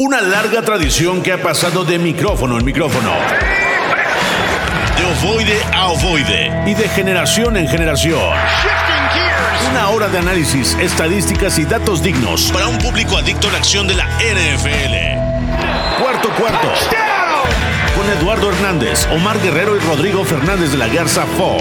Una larga tradición que ha pasado de micrófono en micrófono. De ovoide a ovoide. Y de generación en generación. Una hora de análisis, estadísticas y datos dignos para un público adicto a la acción de la NFL. Cuarto cuarto. Con Eduardo Hernández, Omar Guerrero y Rodrigo Fernández de la Garza Fo.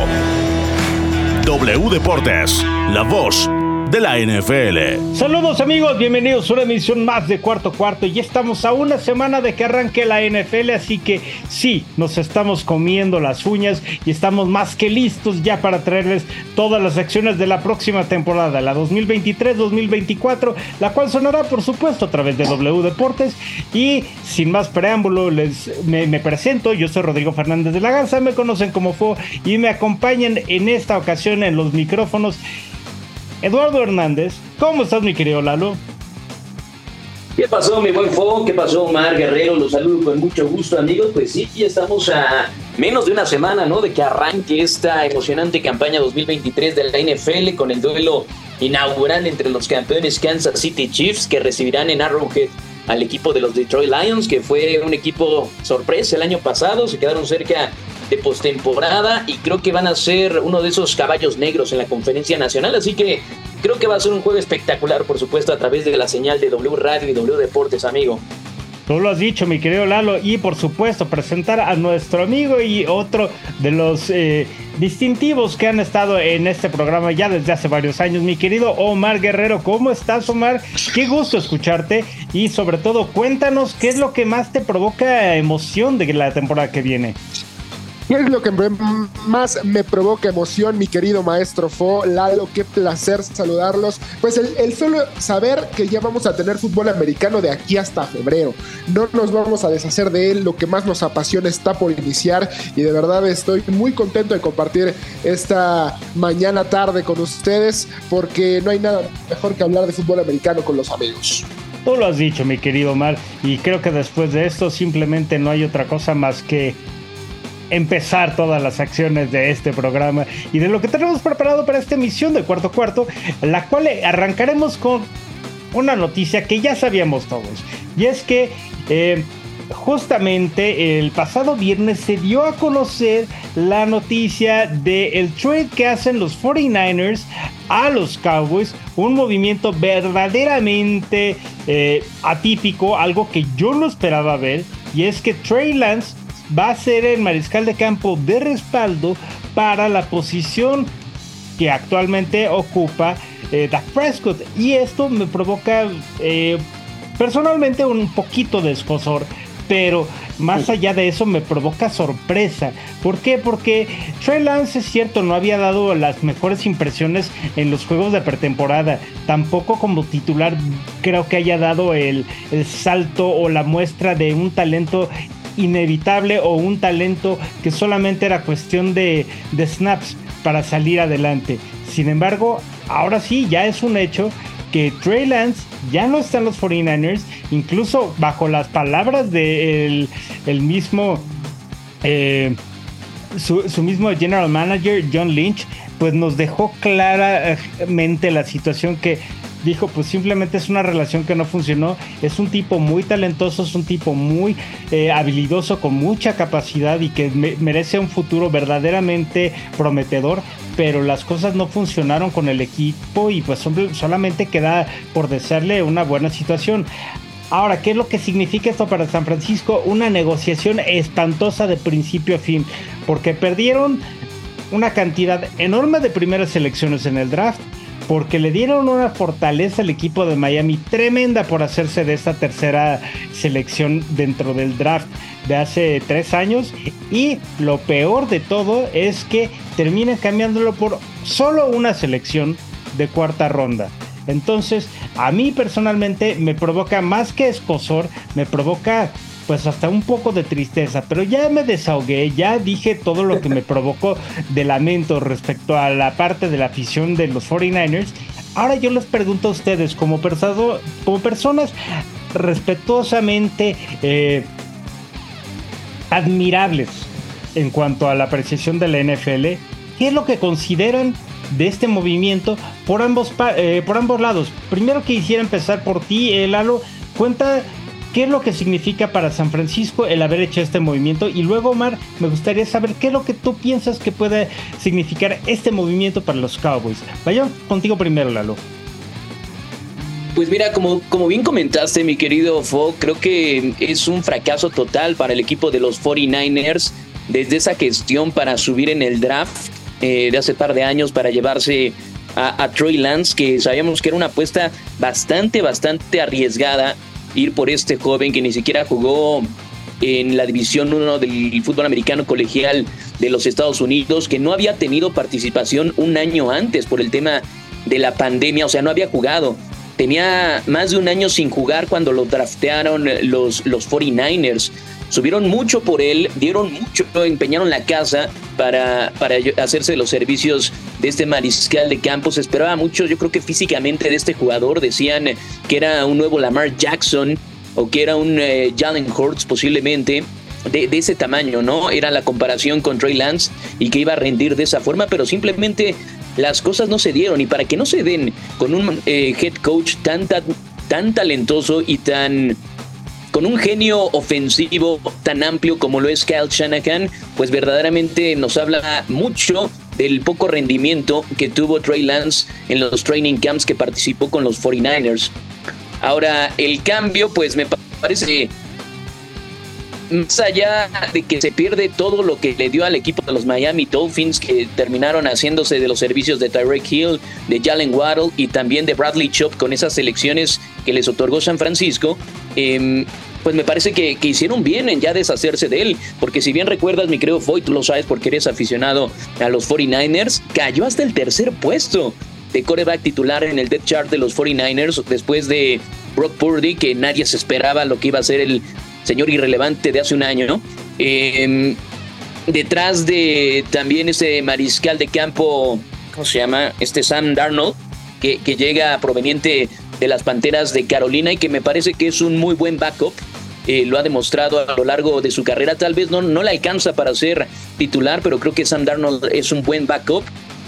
W Deportes, la voz de la NFL. Saludos amigos, bienvenidos a una emisión más de Cuarto Cuarto. Ya estamos a una semana de que arranque la NFL, así que sí, nos estamos comiendo las uñas y estamos más que listos ya para traerles todas las acciones de la próxima temporada, la 2023-2024, la cual sonará por supuesto a través de W Deportes. Y sin más preámbulo, les, me, presento, yo soy Rodrigo Fernández de la Garza, me conocen como FO y me acompañan en esta ocasión en los micrófonos Eduardo Hernández. ¿Cómo estás, mi querido Lalo? ¿Qué pasó, mi buen Fo? ¿Qué pasó, Omar Guerrero? Los saludo con mucho gusto, amigos. Pues sí, ya estamos a menos de una semana, ¿no? De que arranque esta emocionante campaña 2023 de la NFL con el duelo inaugural entre los campeones Kansas City Chiefs que recibirán en Arrowhead al equipo de los Detroit Lions, que fue un equipo sorpresa el año pasado. Se quedaron cerca de postemporada y creo que van a ser uno de esos caballos negros en la conferencia nacional, así que creo que va a ser un juego espectacular, por supuesto, a través de la señal de W Radio y W Deportes, amigo. Tú lo has dicho, mi querido Lalo, y por supuesto presentar a nuestro amigo y otro de los eh, distintivos que han estado en este programa ya desde hace varios años, mi querido Omar Guerrero. ¿Cómo estás, Omar? Qué gusto escucharte y sobre todo cuéntanos qué es lo que más te provoca emoción de la temporada que viene. ¿Qué es lo que más me provoca emoción, mi querido maestro Fo? Lalo, qué placer saludarlos. Pues el, solo saber que ya vamos a tener fútbol americano de aquí hasta febrero. No nos vamos a deshacer de él, lo que más nos apasiona está por iniciar y de verdad estoy muy contento de compartir esta mañana tarde con ustedes porque no hay nada mejor que hablar de fútbol americano con los amigos. Tú lo has dicho, mi querido Omar, y creo que después de esto simplemente no hay otra cosa más que empezar todas las acciones de este programa y de lo que tenemos preparado para esta emisión de cuarto cuarto, la cual arrancaremos con una noticia que ya sabíamos todos. Y es que eh, justamente el pasado viernes se dio a conocer la noticia del el trade que hacen los 49ers a los Cowboys, un movimiento verdaderamente eh, atípico, algo que yo no esperaba ver, y es que Trey Lance va a ser el mariscal de campo de respaldo para la posición que actualmente ocupa eh, Dak Prescott. Y esto me provoca eh, personalmente un poquito de escosor. Pero más allá de eso me provoca sorpresa. ¿Por qué? Porque Trey Lance es cierto, no había dado las mejores impresiones en los juegos de pretemporada. Tampoco como titular creo que haya dado el, el salto o la muestra de un talento inevitable o un talento que solamente era cuestión de, snaps para salir adelante. Sin embargo, ahora sí, ya es un hecho que Trey Lance ya no está en los 49ers, incluso bajo las palabras del de el mismo, eh, su, su, mismo general manager, John Lynch, pues nos dejó claramente la situación que dijo, pues simplemente es una relación que no funcionó. Es un tipo muy talentoso, es un tipo muy eh, habilidoso, con mucha capacidad y que merece un futuro verdaderamente prometedor. Pero las cosas no funcionaron con el equipo y pues solamente queda por desearle una buena situación. Ahora, ¿qué es lo que significa esto para San Francisco? Una negociación espantosa de principio a fin, porque perdieron una cantidad enorme de primeras selecciones en el draft porque le dieron una fortaleza al equipo de Miami tremenda por hacerse de esta tercera selección dentro del draft de hace tres años. Y lo peor de todo es que terminan cambiándolo por solo una selección de cuarta ronda. Entonces, a mí personalmente me provoca más que escosor, me provoca pues hasta un poco de tristeza, pero ya me desahogué, ya dije todo lo que me provocó de lamento respecto a la parte de la afición de los 49ers. Ahora yo les pregunto a ustedes, como, como personas respetuosamente eh, admirables en cuanto a la apreciación de la NFL, ¿qué es lo que consideran de este movimiento por ambos, eh, por ambos lados? Primero que quisiera empezar por ti, Lalo, cuenta ¿Qué es lo que significa para San Francisco el haber hecho este movimiento? Y luego, Omar, me gustaría saber qué es lo que tú piensas que puede significar este movimiento para los Cowboys. Vaya contigo primero, Lalo. Pues mira, como, como bien comentaste, mi querido Fo, creo que es un fracaso total para el equipo de los 49ers desde esa gestión para subir en el draft eh, de hace par de años para llevarse a, a Troy Lance, que sabíamos que era una apuesta bastante, bastante arriesgada ir por este joven que ni siquiera jugó en la División 1 del fútbol americano colegial de los Estados Unidos, que no había tenido participación un año antes por el tema de la pandemia, o sea, no había jugado. Tenía más de un año sin jugar cuando lo draftearon los, los 49ers. Subieron mucho por él, dieron mucho, empeñaron la casa para, para hacerse los servicios de este mariscal de campo. Se esperaba mucho, yo creo que físicamente de este jugador. Decían que era un nuevo Lamar Jackson o que era un eh, Jalen Hurts posiblemente. De, ese tamaño, ¿no? Era la comparación con Trey Lance y que iba a rendir de esa forma, pero simplemente las cosas no se dieron. Y para que no se den con un eh, head coach tan, tan, tan talentoso y tan con un genio ofensivo tan amplio como lo es Kyle Shanahan, pues verdaderamente nos habla mucho del poco rendimiento que tuvo Trey Lance en los training camps que participó con los 49ers. Ahora, el cambio, pues me parece más allá de que se pierde todo lo que le dio al equipo de los Miami Dolphins, que terminaron haciéndose de los servicios de Tyreek Hill, de Jalen Waddle y también de Bradley Chop con esas selecciones que les otorgó San Francisco, eh, pues me parece que, hicieron bien en ya deshacerse de él, porque si bien recuerdas, mi creo Foy, tú lo sabes porque eres aficionado a los 49ers, cayó hasta el tercer puesto de coreback titular en el death chart de los 49ers después de Brock Purdy, que nadie se esperaba lo que iba a ser el señor irrelevante de hace un año, ¿no? Em, detrás de también ese mariscal de campo, ¿cómo se llama? Este Sam Darnold, que, que llega proveniente de las Panteras de Carolina y que me parece que es un muy buen backup. Eh, lo ha demostrado a lo largo de su carrera. Tal vez no, no le alcanza para ser titular, pero creo que Sam Darnold es un buen backup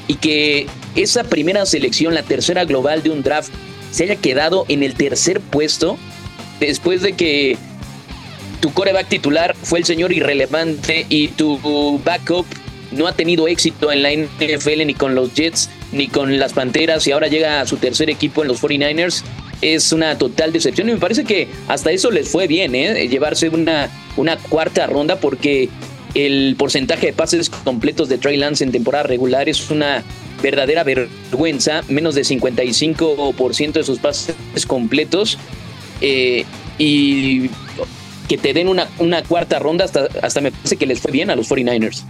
y que esa primera selección, la tercera global de un draft, se haya quedado en el tercer puesto después de que tu coreback titular fue el señor irrelevante y tu backup no ha tenido éxito en la NFL ni con los Jets ni con las Panteras y ahora llega a su tercer equipo en los 49ers. Es una total decepción y me parece que hasta eso les fue bien, ¿eh? llevarse una, una cuarta ronda porque el porcentaje de pases completos de Trey Lance en temporada regular es una verdadera vergüenza, menos de 55% de sus pases completos eh, y que te den una, una cuarta ronda hasta, hasta me parece que les fue bien a los 49ers.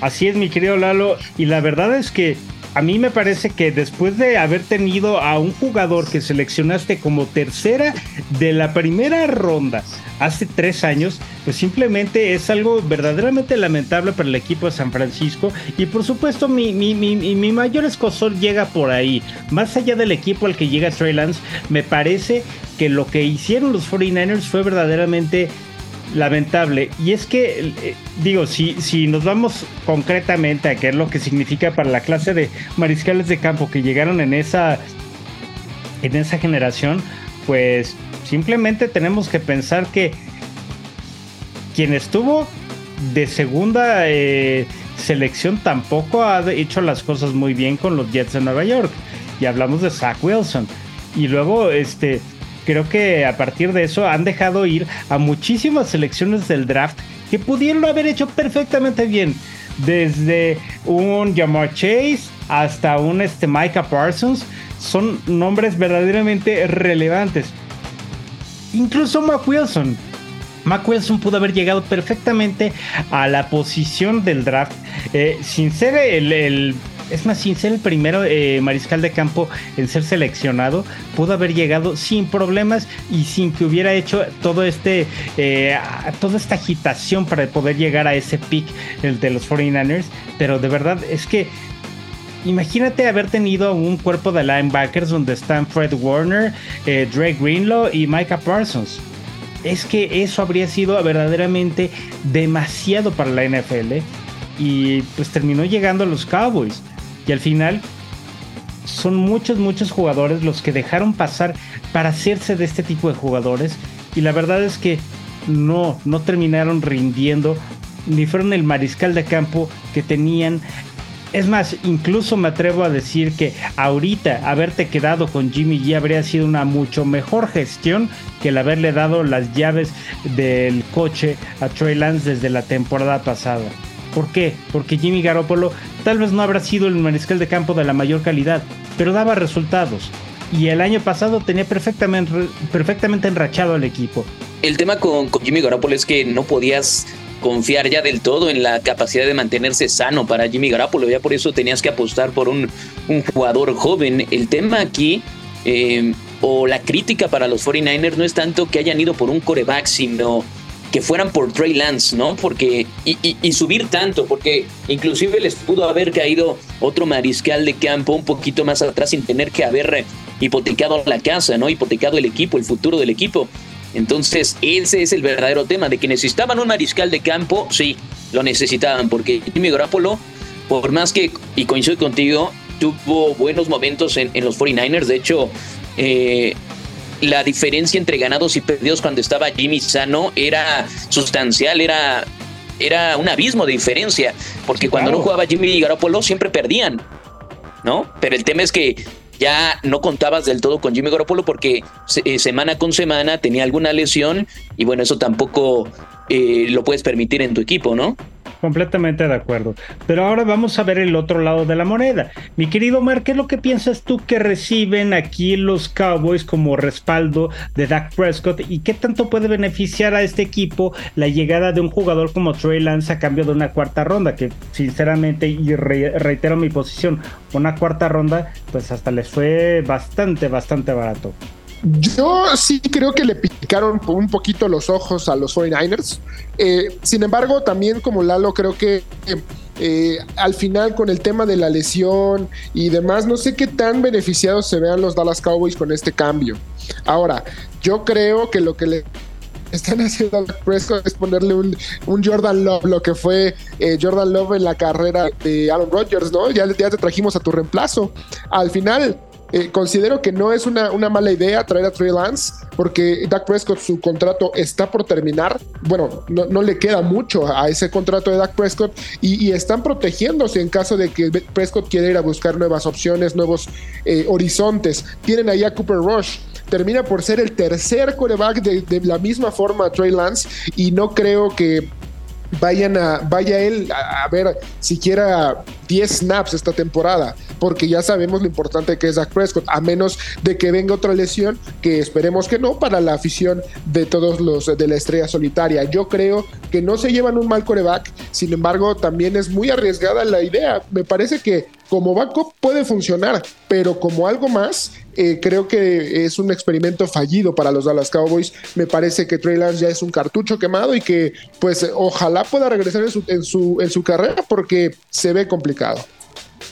Así es, mi querido Lalo, y la verdad es que a mí me parece que después de haber tenido a un jugador que seleccionaste como tercera de la primera ronda hace tres años, pues simplemente es algo verdaderamente lamentable para el equipo de San Francisco. Y por supuesto, mi, mi, mi, mi mayor escosor llega por ahí. Más allá del equipo al que llega Trey Lance, me parece que lo que hicieron los 49ers fue verdaderamente lamentable. Y es que, eh, digo, si, si nos vamos concretamente a qué es lo que significa para la clase de mariscales de campo que llegaron en esa, en esa generación, pues simplemente tenemos que pensar que quien estuvo de segunda eh, selección tampoco ha hecho las cosas muy bien con los Jets de Nueva York. Y hablamos de Zach Wilson. Y luego, este, creo que a partir de eso han dejado ir a muchísimas selecciones del draft que pudieron haber hecho perfectamente bien. Desde un Jamar Chase hasta un este, Micah Parsons. Son nombres verdaderamente relevantes. Incluso Mac Wilson. Mac Wilson pudo haber llegado perfectamente a la posición del draft eh, sin ser el es más, sin ser el primero eh, mariscal de campo en ser seleccionado, pudo haber llegado sin problemas y sin que hubiera hecho todo este, eh, toda esta agitación para poder llegar a ese pick el de los 49ers. Pero de verdad es que imagínate haber tenido un cuerpo de linebackers donde están Fred Warner, eh, Drake Greenlaw y Micah Parsons. Es que eso habría sido verdaderamente demasiado para la NFL y pues terminó llegando a los Cowboys. Y al final son muchos, muchos jugadores los que dejaron pasar para hacerse de este tipo de jugadores. y la verdad es que no, no terminaron rindiendo ni fueron el mariscal de campo que tenían es más, incluso me atrevo a decir que ahorita haberte quedado con Jimmy G habría sido una mucho mejor gestión que el haberle dado las llaves del coche a Trey Lance desde la temporada pasada. ¿Por qué? Porque Jimmy Garoppolo tal vez no habrá sido el mariscal de campo de la mayor calidad, pero daba resultados. Y el año pasado tenía perfectamente, perfectamente enrachado al equipo. El tema con, Jimmy Garoppolo es que no podías confiar ya del todo en la capacidad de mantenerse sano para Jimmy Garoppolo. Ya por eso tenías que apostar por un, un jugador joven. El tema aquí, eh, o la crítica para los 49ers, no es tanto que hayan ido por un coreback, sino que fueran por Trey Lance, ¿no? Porque, y, y, y, subir tanto, porque inclusive les pudo haber caído otro mariscal de campo un poquito más atrás sin tener que haber hipotecado la casa, ¿no? Hipotecado el equipo, el futuro del equipo. Entonces, ese es el verdadero tema, de que necesitaban un mariscal de campo, sí, lo necesitaban, porque Jimmy Garoppolo, por más que, y coincido contigo, tuvo buenos momentos en, en los 49ers, de hecho, eh, la diferencia entre ganados y perdidos cuando estaba Jimmy sano era sustancial, era, era un abismo de diferencia, porque cuando claro. no jugaba Jimmy Garoppolo siempre perdían, ¿no? Pero el tema es que ya no contabas del todo con Jimmy Garoppolo porque eh, semana con semana tenía alguna lesión y bueno, eso tampoco eh, lo puedes permitir en tu equipo, ¿no? Completamente de acuerdo. Pero ahora vamos a ver el otro lado de la moneda. Mi querido Mar, ¿qué es lo que piensas tú que reciben aquí los Cowboys como respaldo de Dak Prescott y qué tanto puede beneficiar a este equipo la llegada de un jugador como Trey Lance a cambio de una cuarta ronda? Que sinceramente, y re reitero mi posición, una cuarta ronda, pues hasta les fue bastante, bastante barato. Yo sí creo que le picaron un poquito los ojos a los 49ers. Eh, sin embargo, también como Lalo, creo que eh, al final con el tema de la lesión y demás, no sé qué tan beneficiados se vean los Dallas Cowboys con este cambio. Ahora, yo creo que lo que le están haciendo a Prescott es ponerle un, un, Jordan Love, lo que fue eh, Jordan Love en la carrera de Aaron Rodgers, ¿no? Ya, ya te trajimos a tu reemplazo. Al final, eh, considero que no es una, una, mala idea traer a Trey Lance porque Dak Prescott su contrato está por terminar. Bueno, no, no le queda mucho a ese contrato de Dak Prescott y, están protegiéndose en caso de que Prescott quiera ir a buscar nuevas opciones, nuevos eh, horizontes. Tienen ahí a Cooper Rush. Termina por ser el tercer coreback de, de la misma forma a Trey Lance y no creo que vayan a, vaya él a, ver siquiera 10 snaps esta temporada, porque ya sabemos lo importante que es Dak Prescott, a menos de que venga otra lesión, que esperemos que no, para la afición de todos los de la estrella solitaria. Yo creo que no se llevan un mal coreback, sin embargo, también es muy arriesgada la idea. Me parece que como backup puede funcionar, pero como algo más, eh, creo que es un experimento fallido para los Dallas Cowboys. Me parece que Trey Lance ya es un cartucho quemado y que, pues, ojalá pueda regresar en su, en su, en su carrera porque se ve complicado.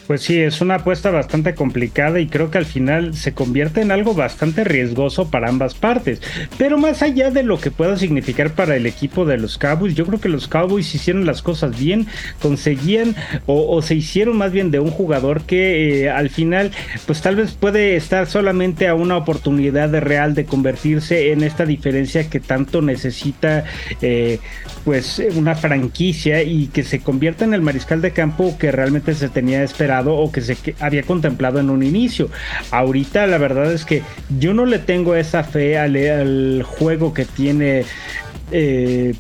Pues sí, es una apuesta bastante complicada y creo que al final se convierte en algo bastante riesgoso para ambas partes. Pero más allá de lo que pueda significar para el equipo de los Cowboys, yo creo que los Cowboys hicieron las cosas bien, conseguían o, se hicieron más bien de un jugador que eh, al final pues tal vez puede estar solamente a una oportunidad real de convertirse en esta diferencia que tanto necesita eh, pues una franquicia y que se convierta en el mariscal de campo que realmente se tenía esperado o que se había contemplado en un inicio. Ahorita la verdad es que yo no le tengo esa fe al, juego que tiene eh,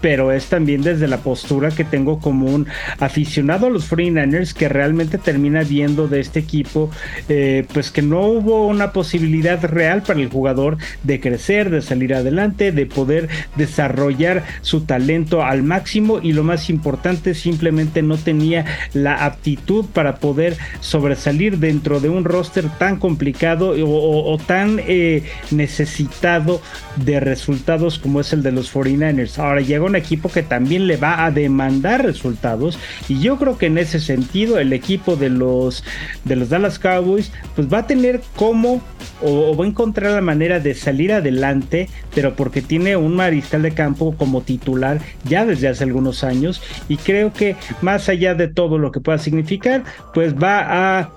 pero es también desde la postura que tengo como un aficionado a los 49ers que realmente termina viendo de este equipo eh, pues que no hubo una posibilidad real para el jugador de crecer, de salir adelante, de poder desarrollar su talento al máximo y lo más importante simplemente no tenía la aptitud para poder sobresalir dentro de un roster tan complicado o, tan eh, necesitado de resultados como es el de los 49ers. Ahora llegó un equipo que también le va a demandar resultados. Y yo creo que en ese sentido el equipo de los de los Dallas Cowboys pues va a tener como o, o va a encontrar la manera de salir adelante pero porque tiene un mariscal de campo como titular ya desde hace algunos años. Y creo que más allá de todo lo que pueda significar pues va a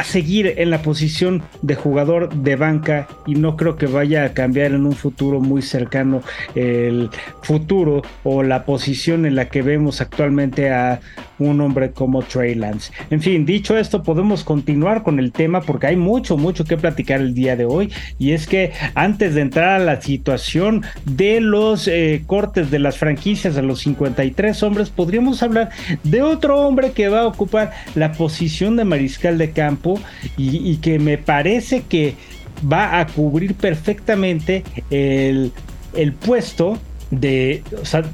a seguir en la posición de jugador de banca y no creo que vaya a cambiar en un futuro muy cercano el futuro o la posición en la que vemos actualmente a un hombre como Trey Lance. En fin, dicho esto, podemos continuar con el tema porque hay mucho, mucho que platicar el día de hoy y es que antes de entrar a la situación de los eh, cortes de las franquicias a los 53 hombres, podríamos hablar de otro hombre que va a ocupar la posición de mariscal de campo y, que me parece que va a cubrir perfectamente el, puesto de,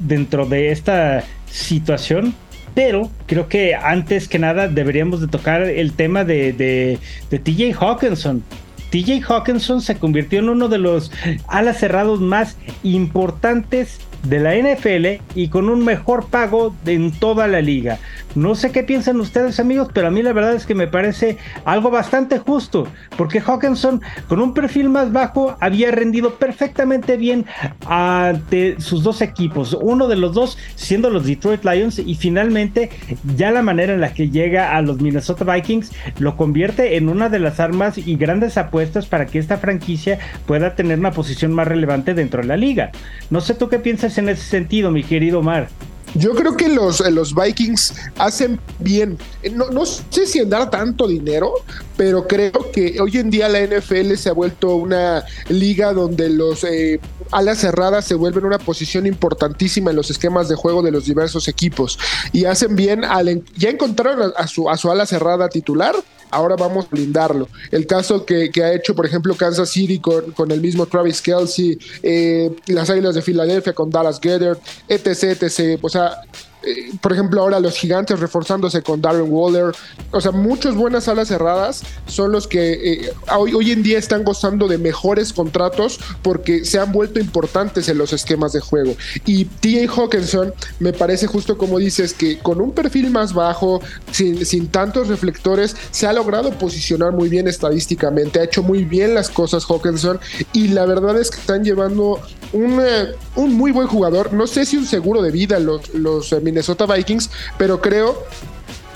dentro de esta situación pero creo que antes que nada deberíamos de tocar el tema de, de, de TJ Hawkinson. TJ Hawkinson se convirtió en uno de los alas cerrados más importantes de la NFL y con un mejor pago en toda la liga. No sé qué piensan ustedes amigos, pero a mí la verdad es que me parece algo bastante justo, porque Hawkinson con un perfil más bajo había rendido perfectamente bien ante sus dos equipos, uno de los dos siendo los Detroit Lions y finalmente ya la manera en la que llega a los Minnesota Vikings lo convierte en una de las armas y grandes apuestas para que esta franquicia pueda tener una posición más relevante dentro de la liga. No sé tú qué piensas en ese sentido, mi querido Omar? Yo creo que los, eh, los Vikings hacen bien. Eh, no, no, sé si en dar tanto dinero, pero creo que hoy en día la NFL se ha vuelto una liga donde los eh, alas cerradas se vuelven una posición importantísima en los esquemas de juego de los diversos equipos. Y hacen bien al. Ya encontraron a, su, a su ala cerrada titular ahora vamos a blindarlo. El caso que, ha hecho, por ejemplo, Kansas City con, con el mismo Travis Kelsey, eh, las Águilas de Filadelfia con Dallas Gedder, etc, etc. O sea, eh, por ejemplo, ahora los gigantes reforzándose con Darren Waller. O sea, muchas buenas alas cerradas son los que eh, hoy, en día están gozando de mejores contratos porque se han vuelto importantes en los esquemas de juego. Y TJ Hawkinson me parece justo como dices que con un perfil más bajo, sin tantos reflectores, se ha logrado posicionar muy bien estadísticamente. Ha hecho muy bien las cosas Hawkinson y la verdad es que están llevando un, eh, un muy buen jugador. No sé si un seguro de vida los, los Minnesota Vikings, pero creo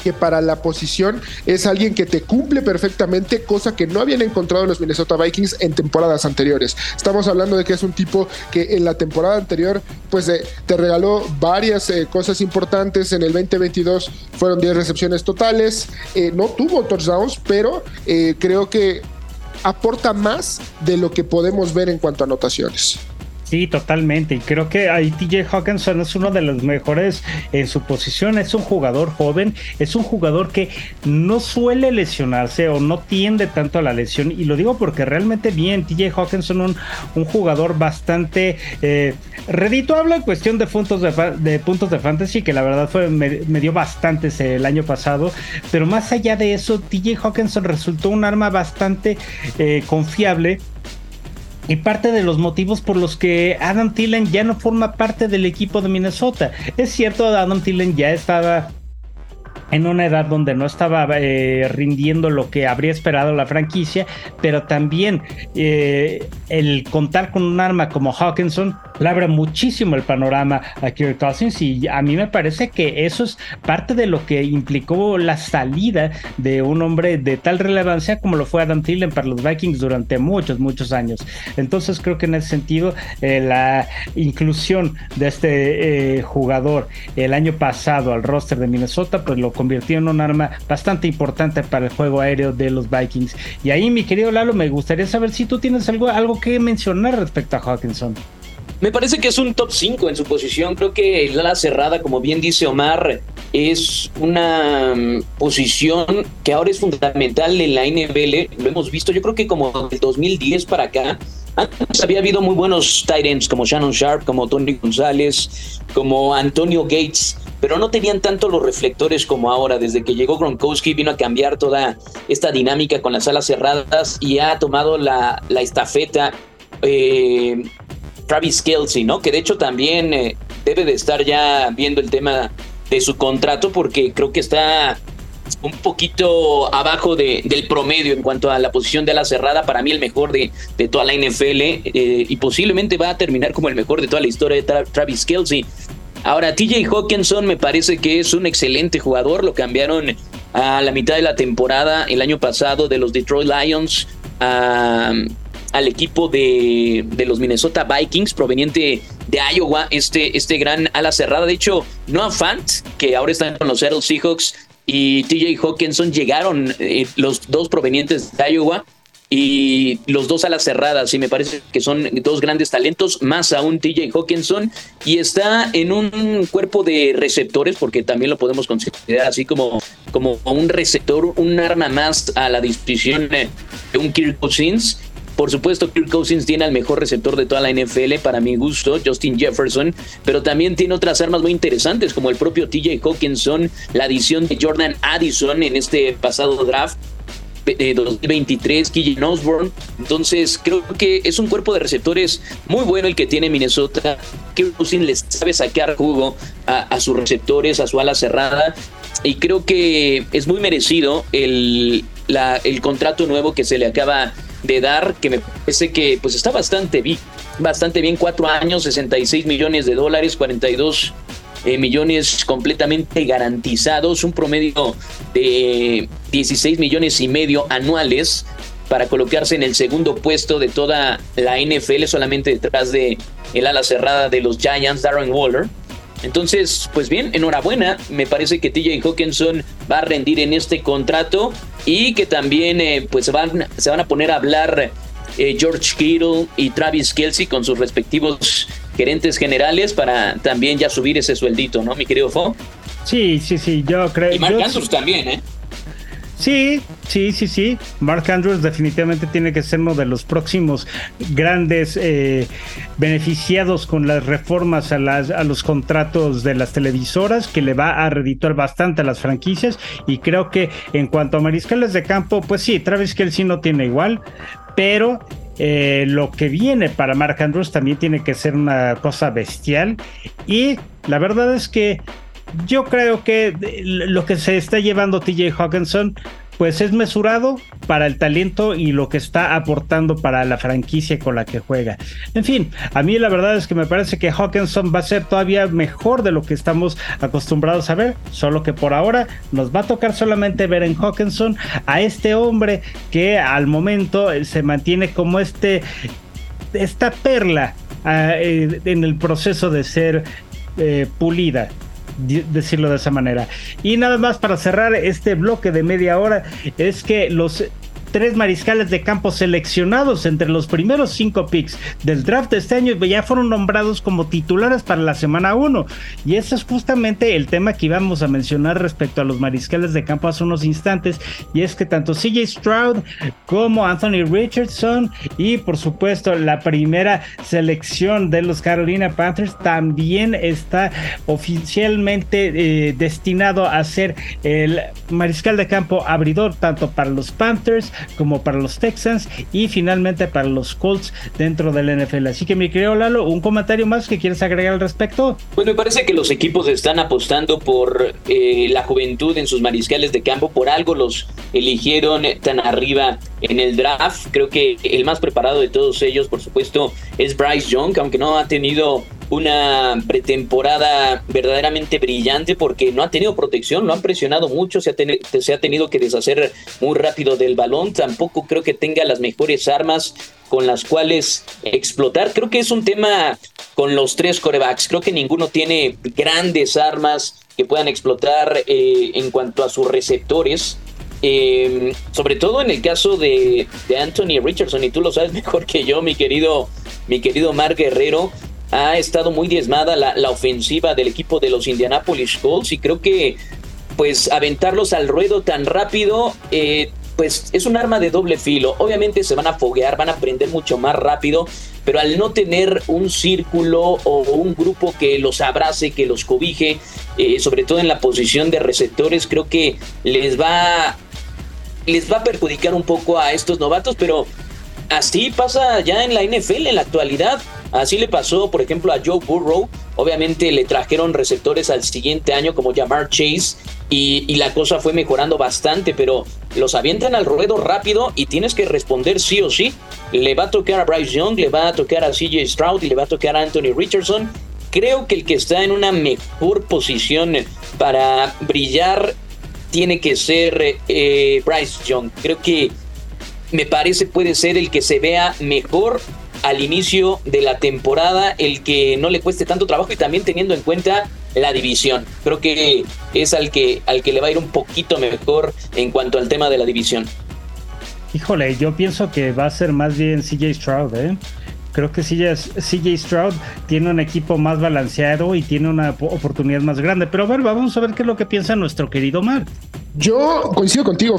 que para la posición es alguien que te cumple perfectamente, cosa que no habían encontrado los Minnesota Vikings en temporadas anteriores. Estamos hablando de que es un tipo que en la temporada anterior pues eh, te regaló varias eh, cosas importantes. En el 2022 fueron 10 recepciones totales, eh, no tuvo touchdowns, pero creo que aporta más de lo que podemos ver en cuanto a anotaciones. Sí, totalmente. Y creo que ahí TJ Hawkinson es uno de los mejores en su posición. Es un jugador joven, es un jugador que no suele lesionarse o no tiende tanto a la lesión. Y lo digo porque realmente bien, TJ Hawkinson, un, un jugador bastante eh, redituable en cuestión de puntos de, puntos de fantasy, que la verdad fue, me, dio bastantes el año pasado. Pero más allá de eso, TJ Hawkinson resultó un arma bastante eh, confiable y parte de los motivos por los que Adam Thielen ya no forma parte del equipo de Minnesota. Es cierto, Adam Thielen ya estaba en una edad donde no estaba eh, rindiendo lo que habría esperado la franquicia, pero también eh, el contar con un arma como Hawkinson le abre muchísimo el panorama a Kirk Cousins y a mí me parece que eso es parte de lo que implicó la salida de un hombre de tal relevancia como lo fue Adam Thielen para los Vikings durante muchos, muchos años. Entonces creo que en ese sentido eh, la inclusión de este jugador el año pasado al roster de Minnesota pues lo convirtió en un arma bastante importante para el juego aéreo de los Vikings. Y ahí, mi querido Lalo, me gustaría saber si tú tienes algo, algo que mencionar respecto a Hawkinson. Me parece que es un top 5 en su posición. Creo que el ala cerrada, como bien dice Omar, es una mm, posición que ahora es fundamental en la NFL. Lo hemos visto, yo creo que como del 2010 para acá. Antes había habido muy buenos tight ends como Shannon Sharp, como Tony González, como Antonio Gates pero no tenían tanto los reflectores como ahora. Desde que llegó Gronkowski vino a cambiar toda esta dinámica con las alas cerradas y ha tomado la, la estafeta eh, Travis Kelsey, ¿no? Que de hecho también eh, debe de estar ya viendo el tema de su contrato porque creo que está un poquito abajo de, del promedio en cuanto a la posición de ala cerrada, para mí el mejor de, de toda la NFL eh, y posiblemente va a terminar como el mejor de toda la historia de Travis Kelsey. Ahora, TJ Hawkinson me parece que es un excelente jugador. Lo cambiaron a la mitad de la temporada el año pasado de los Detroit Lions al equipo de, de, los Minnesota Vikings proveniente de Iowa, este, este gran ala cerrada. De hecho, Noah Fant, que ahora están con los Seattle Seahawks, y TJ Hawkinson llegaron eh, los dos provenientes de Iowa y los dos alas cerradas, y me parece que son dos grandes talentos, más aún TJ Hawkinson, y está en un cuerpo de receptores, porque también lo podemos considerar así como, como un receptor, un arma más a la disposición de un Kirk Cousins, por supuesto, Kirk Cousins tiene al mejor receptor de toda la NFL, para mi gusto, Justin Jefferson, pero también tiene otras armas muy interesantes, como el propio TJ Hawkinson, la adición de Jordan Addison en este pasado draft, de 2023, Killian Osborne. Entonces, creo que es un cuerpo de receptores muy bueno el que tiene Minnesota. Kirk Cousins les sabe sacar jugo a, sus receptores, a su ala cerrada. Y creo que es muy merecido el, el contrato nuevo que se le acaba de dar, que me parece que pues está bastante bien, bastante bien, cuatro años, 66 millones de dólares, 42 eh, millones completamente garantizados, un promedio de 16 millones y medio anuales para colocarse en el segundo puesto de toda la NFL, solamente detrás de el ala cerrada de los Giants, Darren Waller. Entonces, pues bien, enhorabuena. Me parece que TJ Hawkinson va a rendir en este contrato y que también eh, pues se van, se van a poner a hablar eh, George Kittle y Travis Kelsey con sus respectivos gerentes generales para también ya subir ese sueldito, ¿no, mi querido Fo? Sí, sí, sí, yo creo. Y Mark Andrews también, ¿eh? Sí, sí, sí, sí. Mark Andrews definitivamente tiene que ser uno de los próximos grandes eh, beneficiados con las reformas a, las, a los contratos de las televisoras, que le va a redituar bastante a las franquicias. Y creo que en cuanto a mariscales de campo, pues sí, Travis Kelsey no tiene igual, pero eh, lo que viene para Mark Andrews también tiene que ser una cosa bestial. Y la verdad es que yo creo que lo que se está llevando TJ Hawkinson pues es mesurado para el talento y lo que está aportando para la franquicia con la que juega. En fin, a mí la verdad es que me parece que Hawkinson va a ser todavía mejor de lo que estamos acostumbrados a ver, solo que por ahora nos va a tocar solamente ver en Hawkinson a este hombre que al momento se mantiene como este esta perla ah, eh, en el proceso de ser eh, pulida decirlo de esa manera. Y nada más para cerrar este bloque de media hora es que los tres mariscales de campo seleccionados entre los primeros cinco picks del draft de este año ya fueron nombrados como titulares para la semana 1. Y ese es justamente el tema que íbamos a mencionar respecto a los mariscales de campo hace unos instantes. Y es que tanto CJ Stroud como Anthony Richardson y por supuesto la primera selección de los Carolina Panthers también está oficialmente eh, destinado a ser el mariscal de campo abridor tanto para los Panthers como para los Texans y finalmente para los Colts dentro del NFL. Así que mi querido Lalo, un comentario más que quieres agregar al respecto. Pues me parece que los equipos están apostando por eh, la juventud en sus mariscales de campo, por algo los eligieron tan arriba en el draft. Creo que el más preparado de todos ellos, por supuesto, es Bryce Young, aunque no ha tenido una pretemporada verdaderamente brillante porque no ha tenido protección, lo han presionado mucho, se ha, tenido que deshacer muy rápido del balón, tampoco creo que tenga las mejores armas con las cuales explotar. Creo que es un tema con los tres corebacks, creo que ninguno tiene grandes armas que puedan explotar eh, en cuanto a sus receptores. Em, sobre todo en el caso de, de, Anthony Richardson, y tú lo sabes mejor que yo, mi querido, mi querido Mark Guerrero, ha estado muy diezmada la, ofensiva del equipo de los Indianapolis Colts y creo que pues aventarlos al ruedo tan rápido eh, pues es un arma de doble filo. Obviamente se van a foguear, van a aprender mucho más rápido, pero al no tener un círculo o un grupo que los abrace, que los cobije, eh, sobre todo en la posición de receptores, creo que les va les va a perjudicar un poco a estos novatos, pero así pasa ya en la NFL en la actualidad. Así le pasó, por ejemplo, a Joe Burrow. Obviamente le trajeron receptores al siguiente año como Jamar Chase y, la cosa fue mejorando bastante, pero los avientan al ruedo rápido y tienes que responder sí o sí. Le va a tocar a Bryce Young, le va a tocar a CJ Stroud y le va a tocar a Anthony Richardson. Creo que el que está en una mejor posición para brillar tiene que ser eh, Bryce Young. Creo que me parece puede ser el que se vea mejor al inicio de la temporada, el que no le cueste tanto trabajo y también teniendo en cuenta la división. Creo que es al que, al que le va a ir un poquito mejor en cuanto al tema de la división. Híjole, yo pienso que va a ser más bien CJ Stroud, ¿eh? Creo que CJ, Stroud tiene un equipo más balanceado y tiene una oportunidad más grande. Pero a ver, vamos a ver qué es lo que piensa nuestro querido Mark. Yo coincido contigo,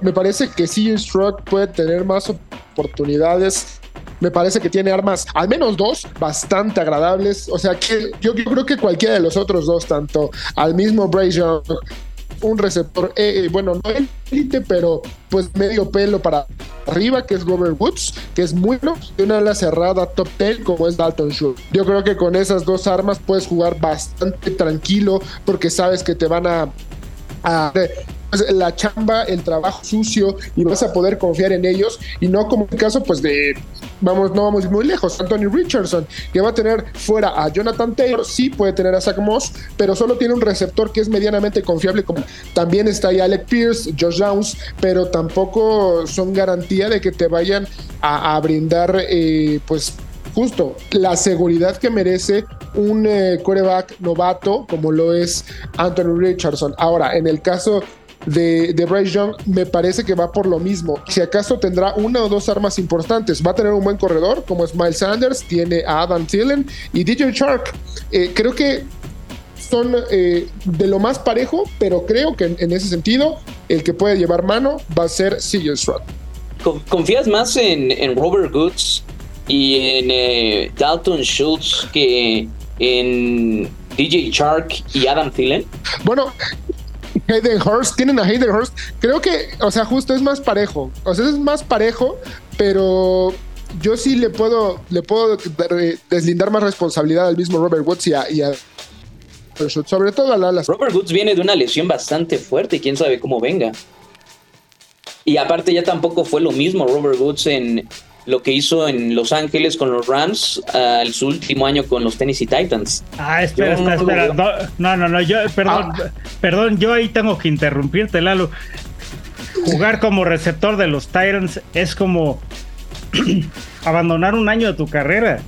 Me parece que CJ Stroud puede tener más oportunidades me parece que tiene armas, al menos dos, bastante agradables. O sea, que yo, creo que cualquiera de los otros dos, tanto al mismo Bryce Young, un receptor, eh, eh, bueno, no élite, pero pues medio pelo para arriba, que es Robert Woods, que es muy bueno, y una ala cerrada top 10 como es Dalton Schultz. Yo creo que con esas dos armas puedes jugar bastante tranquilo porque sabes que te van a la chamba, el trabajo sucio y vas a poder confiar en ellos y no como el caso pues de vamos, no vamos muy lejos. Anthony Richardson, que va a tener fuera a Jonathan Taylor, sí puede tener a Zach Moss, pero solo tiene un receptor que es medianamente confiable. Como también está ahí Alec Pierce, Josh Downs, pero tampoco son garantía de que te vayan a, brindar, eh, pues, justo la seguridad que merece un eh, quarterback novato como lo es Anthony Richardson. Ahora, en el caso de, de, Bryce Young me parece que va por lo mismo. Si acaso tendrá una o dos armas importantes, va a tener un buen corredor como es Miles Sanders, tiene a Adam Thielen y DJ Shark. Eh, creo que son eh, de lo más parejo, pero creo que en, ese sentido el que puede llevar mano va a ser CJ Stroud. ¿Confías más en, Robert Goods y en eh, Dalton Schultz que en DJ Shark y Adam Thielen? Bueno, Hayden Hurst, tienen a Hayden Hurst. Creo que, o sea, justo es más parejo. O sea, es más parejo, pero yo sí le puedo, le puedo deslindar más responsabilidad al mismo Robert Woods y a, sobre todo a Lalas. Robert Woods viene de una lesión bastante fuerte y quién sabe cómo venga. Y aparte ya tampoco fue lo mismo Robert Woods en, lo que hizo en Los Ángeles con los Rams al su último año con los Tennessee Titans. Ah, espera, espera, espera. No, no, no, yo, perdón, ah. perdón, yo ahí tengo que interrumpirte, Lalo. Jugar como receptor de los Titans es como abandonar un año de tu carrera.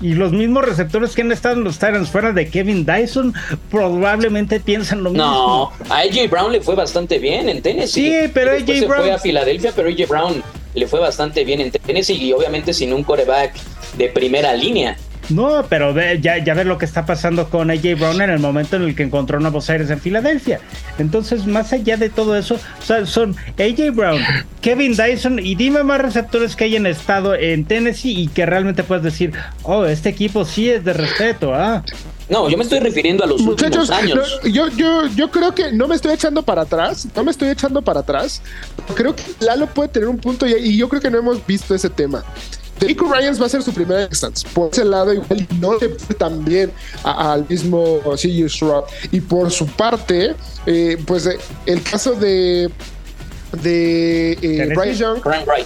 Y los mismos receptores que han estado en los Titans fuera de Kevin Dyson probablemente piensan lo mismo. No, a AJ Brown le fue bastante bien en Tennessee. Sí, pero AJ Brown. Se fue a Filadelfia, pero AJ Brown le fue bastante bien en Tennessee y obviamente sin un coreback de primera línea. No, pero ya, ya ver lo que está pasando con AJ Brown en el momento en el que encontró Nuevos Aires en Filadelfia. Entonces, más allá de todo eso, son AJ Brown, Kevin Dyson y dime más receptores que hayan estado en Tennessee y que realmente puedes decir, oh, este equipo sí es de respeto, ah. No, yo me estoy refiriendo a los últimos años. yo, yo, yo creo que no me estoy echando para atrás, no me estoy echando para atrás. Creo que Lalo puede tener un punto y, yo creo que no hemos visto ese tema. Rico Ryans va a ser su primera instance. Por ese lado, igual no le fue tan bien al mismo CJ Stroud. Y por su parte, eh, pues eh, el caso de de eh, Bryce Young,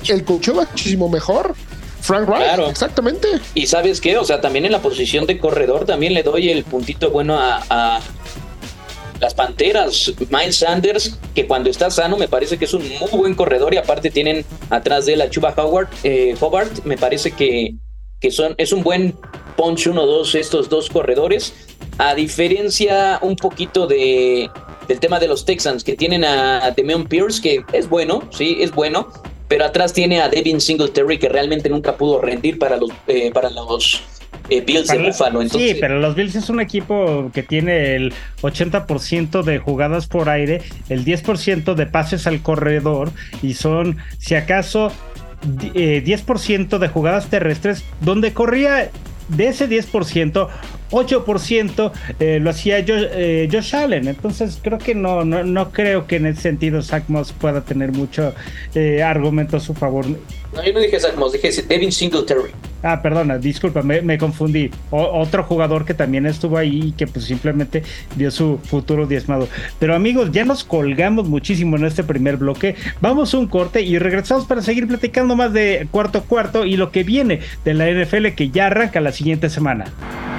el coach va muchísimo mejor. Frank Wright, claro. exactamente. Y sabes qué, o sea, también en la posición de corredor también le doy el puntito bueno a, las Panteras, Miles Sanders, que cuando está sano me parece que es un muy buen corredor y aparte tienen atrás de la Chuba Howard, eh, Hobart, me parece que, que son, es un buen punch 1-2 estos dos corredores, a diferencia un poquito de, del tema de los Texans, que tienen a Demeon Pierce, que es bueno, sí, es bueno, pero atrás tiene a Devin Singletary que realmente nunca pudo rendir para los, eh, para los eh, Bills de Buffalo. Sí, pero los Bills es un equipo que tiene el 80% de jugadas por aire, el 10% de pases al corredor y son, si acaso, 10% eh, de jugadas terrestres donde corría de ese 10%, 8% eh, lo hacía eh, Josh, Allen. Entonces creo que no, no, no creo que en ese sentido Zach Moss pueda tener mucho eh, argumento a su favor. No, yo no dije Zach Moss, dije Devin Singletary. Ah, perdona, disculpa, me, confundí. otro jugador que también estuvo ahí y que pues simplemente dio su futuro diezmado. Pero amigos, ya nos colgamos muchísimo en este primer bloque. Vamos a un corte y regresamos para seguir platicando más de cuarto cuarto y lo que viene de la NFL que ya arranca la siguiente semana.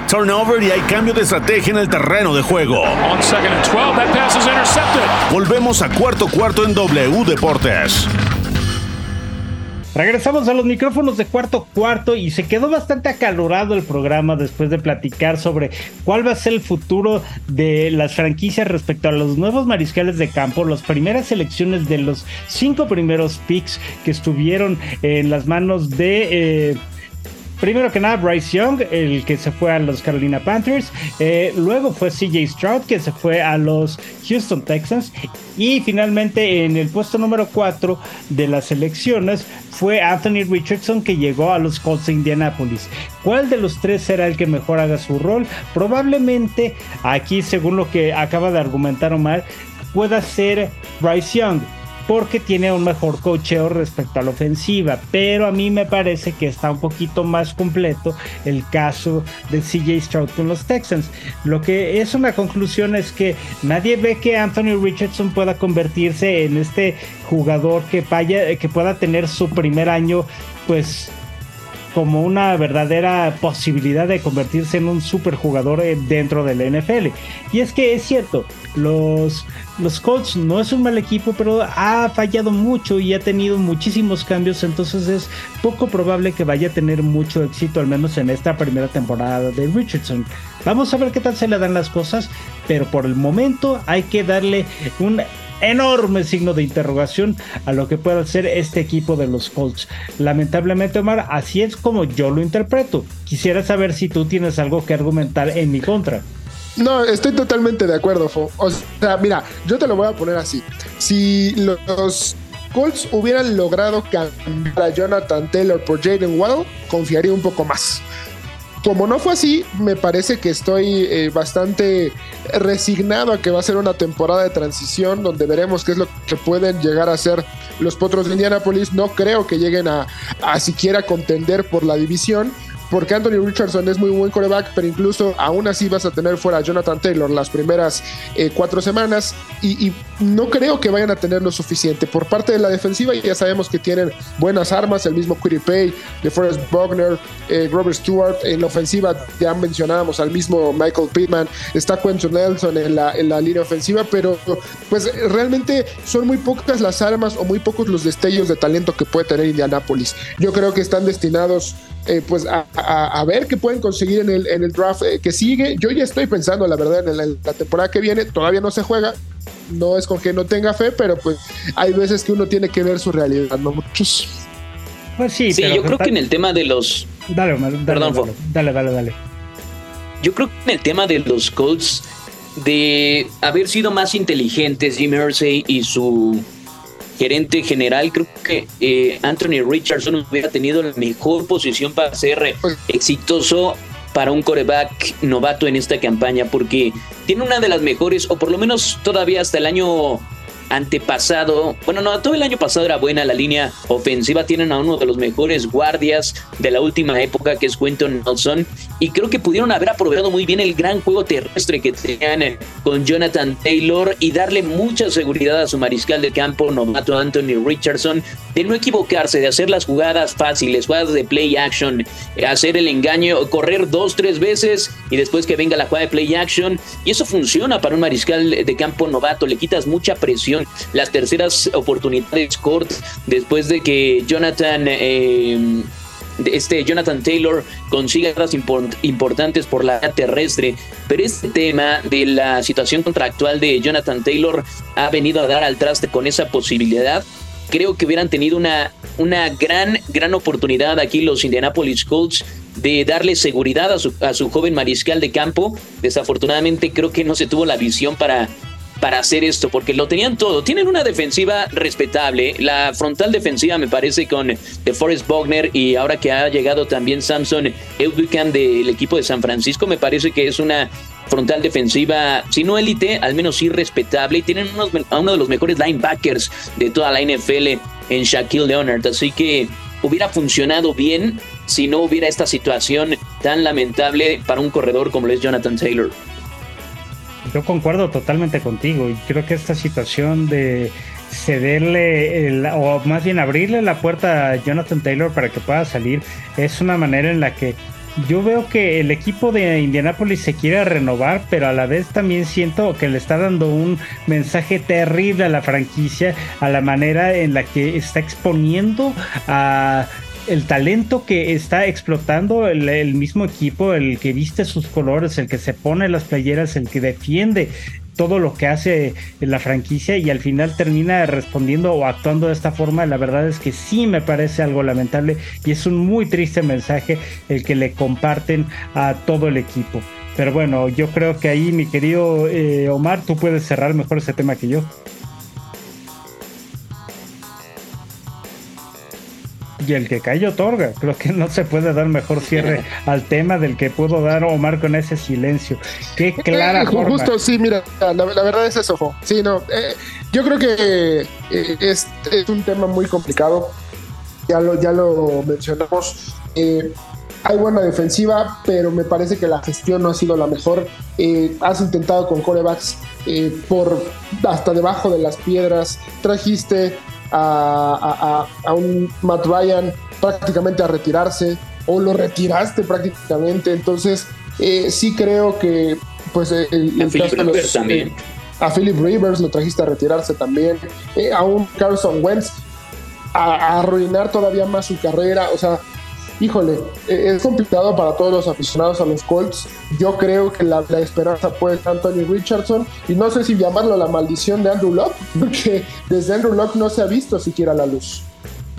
Turnover y hay cambio de estrategia en el terreno de juego. Volvemos a cuarto cuarto en W Deportes. Regresamos a los micrófonos de cuarto cuarto y se quedó bastante acalorado el programa después de platicar sobre cuál va a ser el futuro de las franquicias respecto a los nuevos mariscales de campo, las primeras selecciones de los cinco primeros picks que estuvieron en las manos de... Eh, Primero que nada, Bryce Young, el que se fue a los Carolina Panthers. Eh, luego fue CJ Stroud, que se fue a los Houston Texans. Y finalmente, en el puesto número 4 de las selecciones, fue Anthony Richardson, que llegó a los Colts de Indianapolis. ¿Cuál de los tres será el que mejor haga su rol? Probablemente, aquí, según lo que acaba de argumentar Omar, pueda ser Bryce Young porque tiene un mejor cocheo respecto a la ofensiva, pero a mí me parece que está un poquito más completo el caso de CJ Stroud con los Texans. Lo que es una conclusión es que nadie ve que Anthony Richardson pueda convertirse en este jugador que vaya, que pueda tener su primer año, pues como una verdadera posibilidad de convertirse en un superjugador eh, dentro de la NFL. Y es que es cierto, los, los Colts no es un mal equipo, pero ha fallado mucho y ha tenido muchísimos cambios, entonces es poco probable que vaya a tener mucho éxito, al menos en esta primera temporada de Richardson. Vamos a ver qué tal se le dan las cosas, pero por el momento hay que darle un enorme signo de interrogación a lo que pueda ser este equipo de los Colts. Lamentablemente, Omar, así es como yo lo interpreto. Quisiera saber si tú tienes algo que argumentar en mi contra. No, estoy totalmente de acuerdo, Fo. O sea, mira, yo te lo voy a poner así. Si los Colts hubieran logrado cambiar a Jonathan Taylor por Jaden Waddle, confiaría un poco más. Como no fue así, me parece que estoy eh, bastante resignado a que va a ser una temporada de transición donde veremos qué es lo que pueden llegar a ser los Potros de Indianapolis. No creo que lleguen a, a siquiera contender por la división, porque Anthony Richardson es muy buen coreback, pero incluso aún así vas a tener fuera a Jonathan Taylor las primeras eh, cuatro semanas y, no creo que vayan a tener lo suficiente. Por parte de la defensiva ya sabemos que tienen buenas armas, el mismo Pay, de Forrest Bogner, eh, Robert Stewart, en la ofensiva ya mencionábamos al mismo Michael Pittman, está Quentin Nelson en la, en la línea ofensiva, pero pues realmente son muy pocas las armas o muy pocos los destellos de talento que puede tener Indianapolis. Yo creo que están destinados eh, pues a, ver qué pueden conseguir en el, en el draft eh, que sigue. Yo ya estoy pensando, la verdad, en la, temporada que viene. Todavía no se juega. No es con que no tenga fe, pero pues hay veces que uno tiene que ver su realidad, ¿no? Muchos. Pues sí, sí yo creo que en el tema de los. Dale, dale, Perdón, dale, dale, dale, Yo creo que en el tema de los Colts, de haber sido más inteligentes, Jim Hersey y su gerente general, creo que eh, Anthony Richardson hubiera tenido la mejor posición para ser exitoso para un coreback novato en esta campaña, porque tiene una de las mejores, o por lo menos todavía hasta el año antepasado, bueno, no, todo el año pasado era buena la línea ofensiva, tienen a uno de los mejores guardias de la última época que es Quentin Nelson. Y creo que pudieron haber aprovechado muy bien el gran juego terrestre que tenían eh, con Jonathan Taylor y darle mucha seguridad a su mariscal de campo novato Anthony Richardson de no equivocarse, de hacer las jugadas fáciles, jugadas de play action, eh, hacer el engaño, correr dos, tres veces y después que venga la jugada de play action. Y eso funciona para un mariscal de campo novato, le quitas mucha presión las terceras oportunidades cortas después de que Jonathan... Eh, este Jonathan Taylor consiga las importantes por la terrestre, pero este tema de la situación contractual de Jonathan Taylor ha venido a dar al traste con esa posibilidad. Creo que hubieran tenido una, una gran, gran oportunidad aquí los Indianapolis Colts de darle seguridad a su, a su joven mariscal de campo. Desafortunadamente creo que no se tuvo la visión para para hacer esto, porque lo tenían todo. Tienen una defensiva respetable. La frontal defensiva me parece con de Forrest Bogner y ahora que ha llegado también Samson Eudwican del equipo de San Francisco, me parece que es una frontal defensiva, si no élite, al menos sí respetable. Y tienen a uno de los mejores linebackers de toda la NFL en Shaquille Leonard. Así que hubiera funcionado bien si no hubiera esta situación tan lamentable para un corredor como lo es Jonathan Taylor. Yo concuerdo totalmente contigo y creo que esta situación de cederle o más bien abrirle la puerta a Jonathan Taylor para que pueda salir es una manera en la que yo veo que el equipo de Indianapolis se quiere renovar, pero a la vez también siento que le está dando un mensaje terrible a la franquicia, a la manera en la que está exponiendo a el talento que está explotando el, mismo equipo, el que viste sus colores, el que se pone las playeras, el que defiende todo lo que hace la franquicia y al final termina respondiendo o actuando de esta forma, la verdad es que sí me parece algo lamentable y es un muy triste mensaje el que le comparten a todo el equipo. Pero bueno, yo creo que ahí mi querido eh, Omar, tú puedes cerrar mejor ese tema que yo. Y el que cayó otorga. Creo que no se puede dar mejor cierre al tema del que pudo dar Omar con ese silencio. Qué clara eh, Justo, sí, mira, la, verdad es eso, Sí, no, eh, yo creo que eh, es, un tema muy complicado. Ya lo, ya lo mencionamos. hay buena defensiva, pero me parece que la gestión no ha sido la mejor. has intentado con corebacks por hasta debajo de las piedras. Trajiste a, un Matt Ryan prácticamente a retirarse o lo retiraste prácticamente. Entonces, eh, sí creo que pues el, a, Philip Rivers también. a Philip Rivers lo trajiste a retirarse también. Eh, a un Carson Wentz a, arruinar todavía más su carrera. O sea, híjole, eh, es complicado para todos los aficionados a los Colts. Yo creo que la, esperanza puede estar Anthony Richardson y no sé si llamarlo la maldición de Andrew Locke, porque desde Andrew Locke no se ha visto siquiera la luz.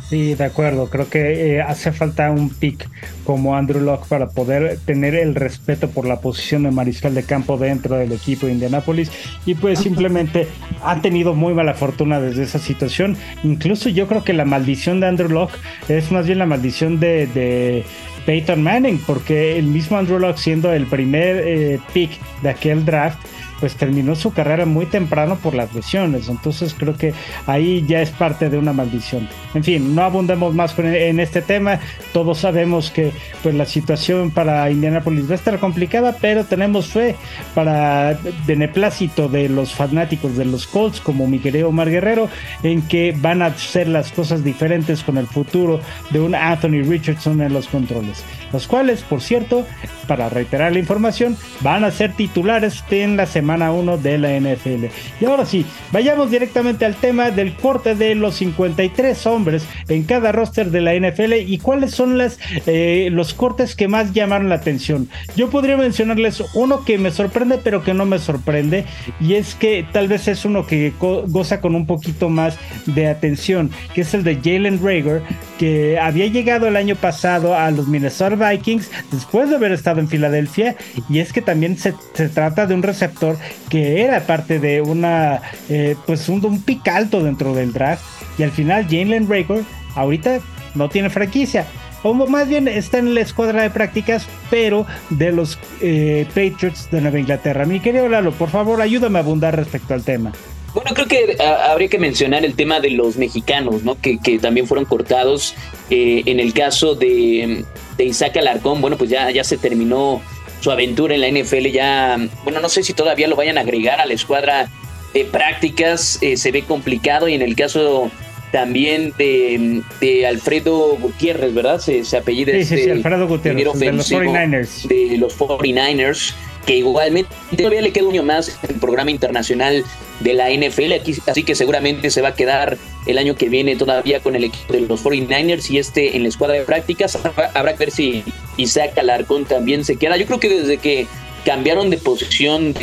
Sí, de acuerdo. Creo que eh, hace falta un pick como Andrew Locke para poder tener el respeto por la posición de mariscal de campo dentro del equipo de Indianapolis y pues simplemente han tenido muy mala fortuna desde esa situación. Incluso yo creo que la maldición de Andrew Locke es más bien la maldición de, Peyton Manning, porque el mismo Andrew Locke siendo el primer eh, pick de aquel draft, pues terminó su carrera muy temprano por las lesiones. Entonces creo que ahí ya es parte de una maldición. En fin, no abundemos más en este tema. Todos sabemos que pues la situación para Indianapolis va a estar complicada, pero tenemos fe para beneplácito de los fanáticos de los Colts, como mi querido Omar Guerrero, en que van a hacer las cosas diferentes con el futuro de un Anthony Richardson en los controles. Los cuales, por cierto, para reiterar la información, van a ser titulares en la semana 1 de la NFL. Y ahora sí, vayamos directamente al tema del corte de los 53 hombres en cada roster de la NFL y cuáles son las, eh, los cortes que más llamaron la atención. Yo podría mencionarles uno que me sorprende pero que no me sorprende y es que tal vez es uno que goza con un poquito más de atención, que es el de Jalen Rager, que había llegado el año pasado a los Minnesota Vikings después de haber estado en Filadelfia y es que también se, trata de un receptor que era parte de una eh, pues un, un, pick alto dentro del draft y al final Jalen Rager ahorita no tiene franquicia o más bien está en la escuadra de prácticas, pero de los eh, Patriots de Nueva Inglaterra. Mi querido Lalo, por favor, ayúdame a abundar respecto al tema. Bueno, creo que ah, habría que mencionar el tema de los mexicanos, ¿no? Que, también fueron cortados. Eh, en el caso de, de Isaac Alarcón, bueno, pues ya, ya se terminó su aventura en la NFL, ya, bueno, no sé si todavía lo vayan a agregar a la escuadra de prácticas, eh, se ve complicado y en el caso también de, de Alfredo Gutiérrez, ¿verdad? Se, se apellida sí, sí, sí, este Alfredo Gutiérrez, de los 49ers. De los 49ers que igualmente todavía le queda un año más en el programa internacional de la NFL, así que seguramente se va a quedar el año que viene todavía con el equipo de los 49ers y este en la escuadra de prácticas. Habrá que ver si Isaac Alarcón también se queda. Yo creo que desde que cambiaron de posición,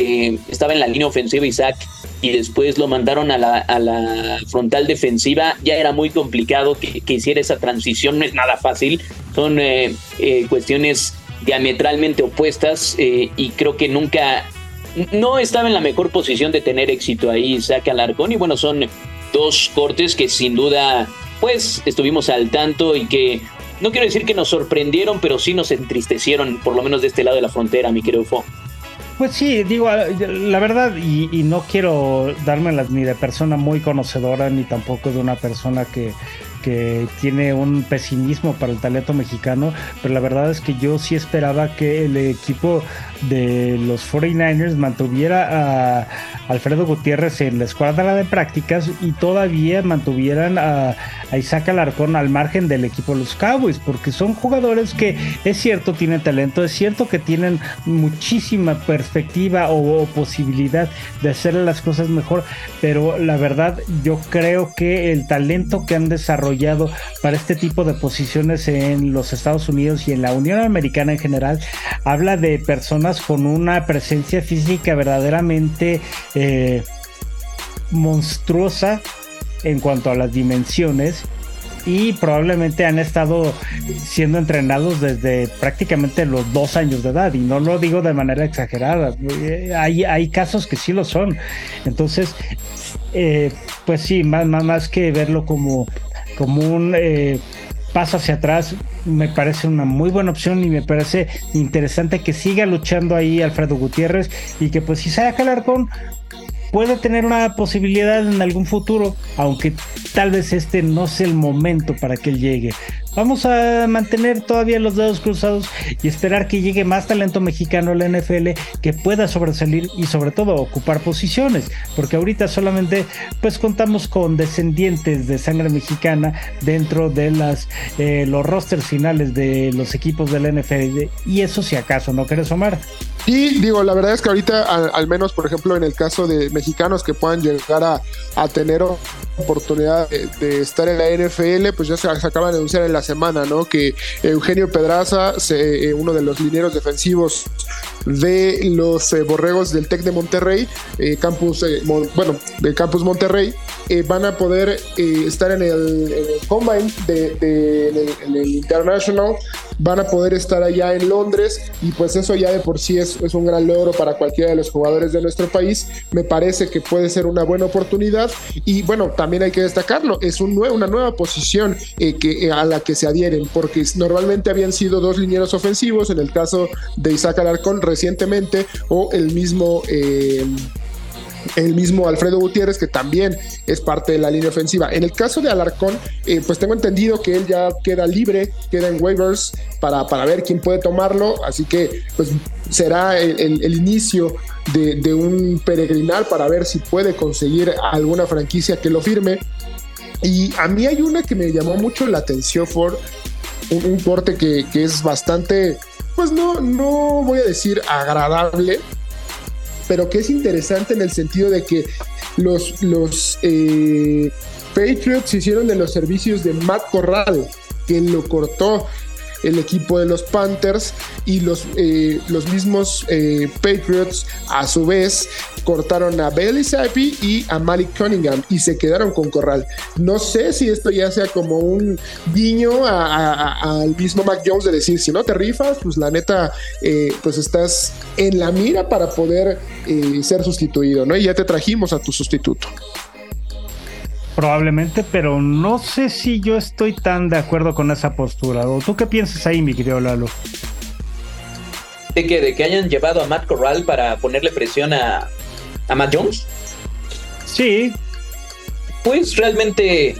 estaba en la línea ofensiva Isaac y después lo mandaron a la, frontal defensiva, ya era muy complicado que, hiciera esa transición, no es nada fácil, son eh, eh, cuestiones diametralmente opuestas eh, y creo que nunca, no estaba en la mejor posición de tener éxito ahí Isaac Alarcón y bueno, son dos cortes que sin duda pues estuvimos al tanto y que no quiero decir que nos sorprendieron, pero sí nos entristecieron, por lo menos de este lado de la frontera, mi querido Fo. Pues sí, digo, la verdad, y, y no quiero dármelas ni de persona muy conocedora, ni tampoco de una persona que, que tiene un pesimismo para el talento mexicano, pero la verdad es que yo sí esperaba que el equipo de los 49ers mantuviera a Alfredo Gutiérrez en la escuadra de prácticas y todavía mantuvieran a, Isaac Alarcón al margen del equipo de los Cowboys, porque son jugadores que es cierto tienen talento, es cierto que tienen muchísima perspectiva o, posibilidad de hacer las cosas mejor, pero la verdad yo creo que el talento que han desarrollado para este tipo de posiciones en los Estados Unidos y en la Unión Americana en general. Habla de personas con una presencia física verdaderamente eh, monstruosa en cuanto a las dimensiones y probablemente han estado siendo entrenados desde prácticamente los dos años de edad. Y no lo digo de manera exagerada hay, hay casos que sí lo son. Entonces eh, pues sí más, más, más que verlo como como un eh, paso hacia atrás me parece una muy buena opción y me parece interesante que siga luchando ahí Alfredo Gutiérrez y que pues si sale Alarcón puede tener una posibilidad en algún futuro, aunque tal vez este no sea el momento para que él llegue. Vamos a mantener todavía los dedos cruzados y esperar que llegue más talento mexicano a la NFL que pueda sobresalir y sobre todo ocupar posiciones, porque ahorita solamente pues contamos con descendientes de sangre mexicana dentro de las eh, los rosters finales de los equipos de la NFL y eso si acaso, ¿no crees Omar? Y digo, la verdad es que ahorita, al, menos por ejemplo en el caso de mexicanos que puedan llegar a, tener oportunidad de, estar en la NFL, pues ya se, acaba de anunciar en la semana, ¿no? Que Eugenio Pedraza, eh, uno de los lineros defensivos de los eh, Borregos del Tec de Monterrey, eh, campus, bueno, del campus Monterrey, van a poder estar en el, Combine, de, el, International, van a poder estar allá en Londres y pues eso ya de por sí es, es un gran logro para cualquiera de los jugadores de nuestro país. Me parece que puede ser una buena oportunidad y bueno, también hay que destacarlo, es un una nueva posición eh, que, eh, a la que se adhieren, porque normalmente habían sido dos linieros ofensivos, en el caso de Isaac Alarcón recientemente, o el mismo... Eh, el mismo Alfredo Gutiérrez, que también es parte de la línea ofensiva. En el caso de Alarcón, pues tengo entendido que él ya queda libre, queda en waivers para, para ver quién puede tomarlo, así que pues será el, inicio de, un peregrinar para ver si puede conseguir alguna franquicia que lo firme. Y a mí hay una que me llamó mucho la atención, por un, corte que, es bastante, pues no, no voy a decir agradable, pero que es interesante en el sentido de que los, los eh, Patriots hicieron de los servicios de Matt Corral, quien lo cortó el equipo de los Panthers y los, eh, los mismos eh, Patriots a su vez cortaron a Bailey Zappi y a Malik Cunningham y se quedaron con Corral. No sé si esto ya sea como un guiño al mismo Mac Jones de decir, si no te rifas, pues la neta, eh, pues estás en la mira para poder ser sustituido, ¿no? Y ya te trajimos a tu sustituto. Probablemente, pero no sé si yo estoy tan de acuerdo con esa postura. ¿O tú qué piensas ahí, mi querido Lalo? ¿De que, ¿De que hayan llevado a Matt Corral para ponerle presión a, a Matt Jones? Sí. Pues realmente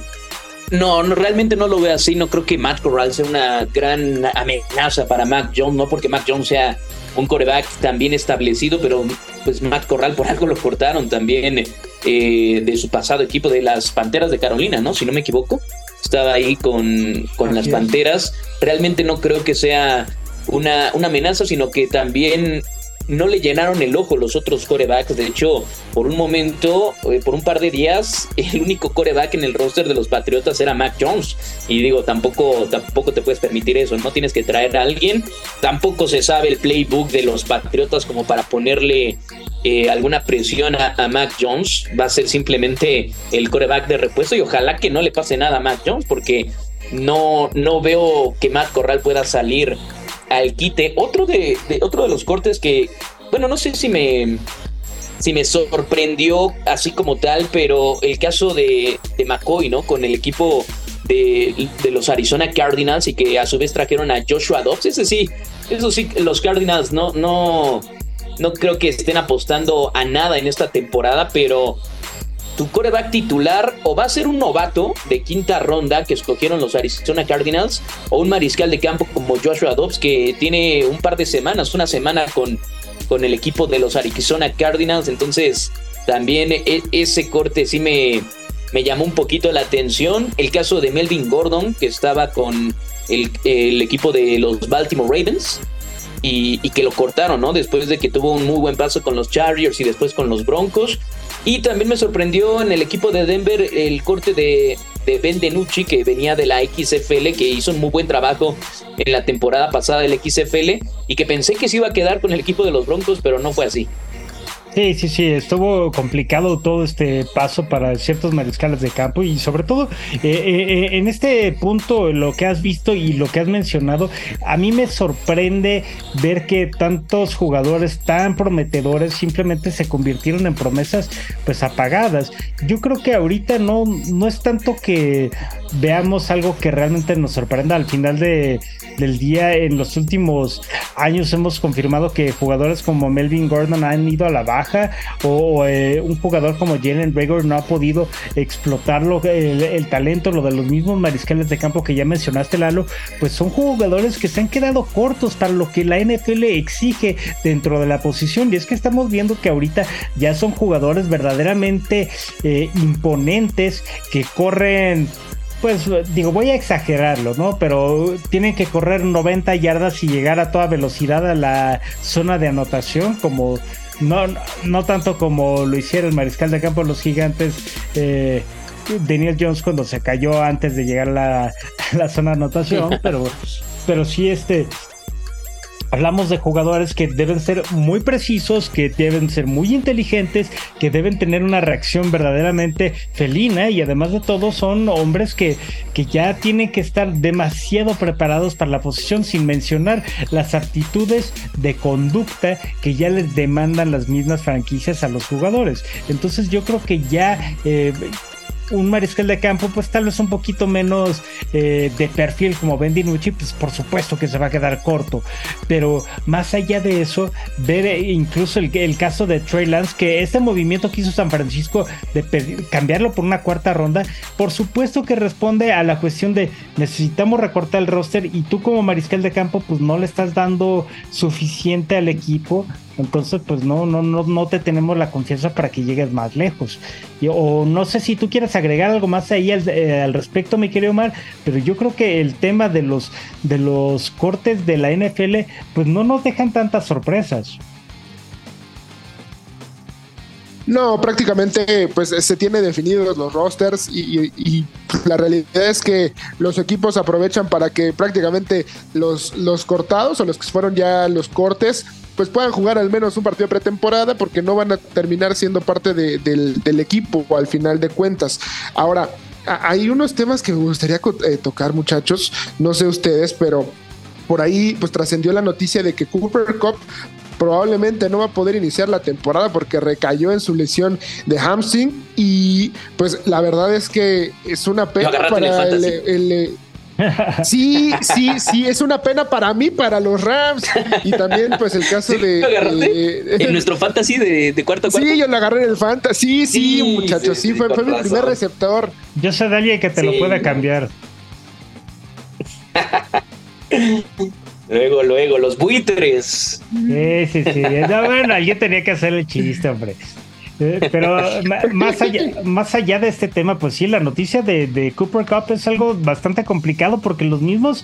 no, no, realmente no lo veo así. No creo que Matt Corral sea una gran amenaza para Matt Jones, no porque Matt Jones sea un coreback también establecido, pero pues Matt Corral por algo lo cortaron también eh, de su pasado equipo de las Panteras de Carolina, ¿no? Si no me equivoco, estaba ahí con, con las Panteras. Realmente no creo que sea una, una amenaza, sino que también no le llenaron el ojo los otros corebacks. De hecho, por un momento, eh, por un par de días, el único coreback en el roster de los Patriotas era Mac Jones. Y digo, tampoco, tampoco te puedes permitir eso. No tienes que traer a alguien. Tampoco se sabe el playbook de los Patriotas como para ponerle eh, alguna presión a, Mac Jones. Va a ser simplemente el coreback de repuesto. Y ojalá que no le pase nada a Mac Jones, porque no, no veo que Matt Corral pueda salir al quite. Otro de, otro de los cortes que, bueno, no sé si me, si me sorprendió así como tal, pero el caso de, de McCoy, ¿no? Con el equipo de, los Arizona Cardinals y que a su vez trajeron a Joshua Dobbs. Ese sí, eso sí, los Cardinals no, no, no creo que estén apostando a nada en esta temporada, pero tu coreback titular o va a ser un novato de quinta ronda que escogieron los Arizona Cardinals o un mariscal de campo como Joshua Dobbs que tiene un par de semanas, una semana con, con el equipo de los Arizona Cardinals. Entonces, también e, ese corte sí me, me llamó un poquito la atención. El caso de Melvin Gordon, que estaba con el, el equipo de los Baltimore Ravens. Y, y, que lo cortaron, ¿no? Después de que tuvo un muy buen paso con los Chargers y después con los Broncos. Y también me sorprendió en el equipo de Denver el corte de, de Ben DeNucci, que venía de la XFL, que hizo un muy buen trabajo en la temporada pasada del XFL y que pensé que se iba a quedar con el equipo de los Broncos, pero no fue así. Sí, sí, sí, estuvo complicado todo este paso para ciertos mariscales de campo y sobre todo eh, eh, en este punto lo que has visto y lo que has mencionado, a mí me sorprende ver que tantos jugadores tan prometedores simplemente se convirtieron en promesas pues apagadas. Yo creo que ahorita no, no es tanto que veamos algo que realmente nos sorprenda al final de, del día. En los últimos años hemos confirmado que jugadores como Melvin Gordon han ido a la baja o, eh, un jugador como Jalen Rager no ha podido explotarlo, el, talento, lo de los mismos mariscales de campo que ya mencionaste, Lalo, pues son jugadores que se han quedado cortos para lo que la NFL exige dentro de la posición. Y es que estamos viendo que ahorita ya son jugadores verdaderamente eh, imponentes que corren pues digo, voy a exagerarlo, ¿no? Pero tienen que correr 90 yardas y llegar a toda velocidad a la zona de anotación, como no, no tanto como lo hicieron el mariscal de campo los gigantes. Eh, Daniel Jones cuando se cayó antes de llegar a la, la zona de anotación, pero, pero sí este Hablamos de jugadores que deben ser muy precisos, que deben ser muy inteligentes, que deben tener una reacción verdaderamente felina y además de todo son hombres que, que ya tienen que estar demasiado preparados para la posición sin mencionar las aptitudes de conducta que ya les demandan las mismas franquicias a los jugadores. Entonces yo creo que ya eh, un mariscal de campo, pues tal vez un poquito menos eh, de perfil como Ben DiNucci, pues por supuesto que se va a quedar corto. Pero más allá de eso, ver eh, incluso el, caso de Trey Lance, que este movimiento que hizo San Francisco de cambiarlo por una cuarta ronda, por supuesto que responde a la cuestión de necesitamos recortar el roster y tú como mariscal de campo, pues no le estás dando suficiente al equipo entonces, pues no, no, no, no te tenemos la confianza para que llegues más lejos. o no sé si tú quieres agregar algo más ahí eh, al, respecto, mi querido Omar, pero yo creo que el tema de los, de los cortes de la NFL, pues no nos dejan tantas sorpresas. No, prácticamente pues se tiene definidos los rosters y, la realidad es que los equipos aprovechan para que prácticamente los, los cortados o los que fueron ya los cortes pues puedan jugar al menos un partido pretemporada porque no van a terminar siendo parte del, equipo al final de cuentas. Ahora, hay unos temas que me gustaría eh, tocar muchachos, no sé ustedes, pero por ahí pues trascendió la noticia de que Cooper Cup probablemente no va a poder iniciar la temporada porque recayó en su lesión de hamstring y pues la verdad es que es una pena para el, Sí, sí, sí, es una pena para mí, para los Rams. Y también, pues, el caso de, En nuestro fantasy de, de cuarto Sí, yo lo agarré en el fantasy. Sí, sí, muchachos, sí, fue, mi primer receptor. Yo sé de alguien que te lo puede cambiar. luego, luego, los buitres. Sí, sí, sí. bueno, alguien tenía que hacer el chiste, hombre. Eh, pero más allá, más allá de este tema, pues sí, la noticia de, Cooper Cup es algo bastante complicado porque los mismos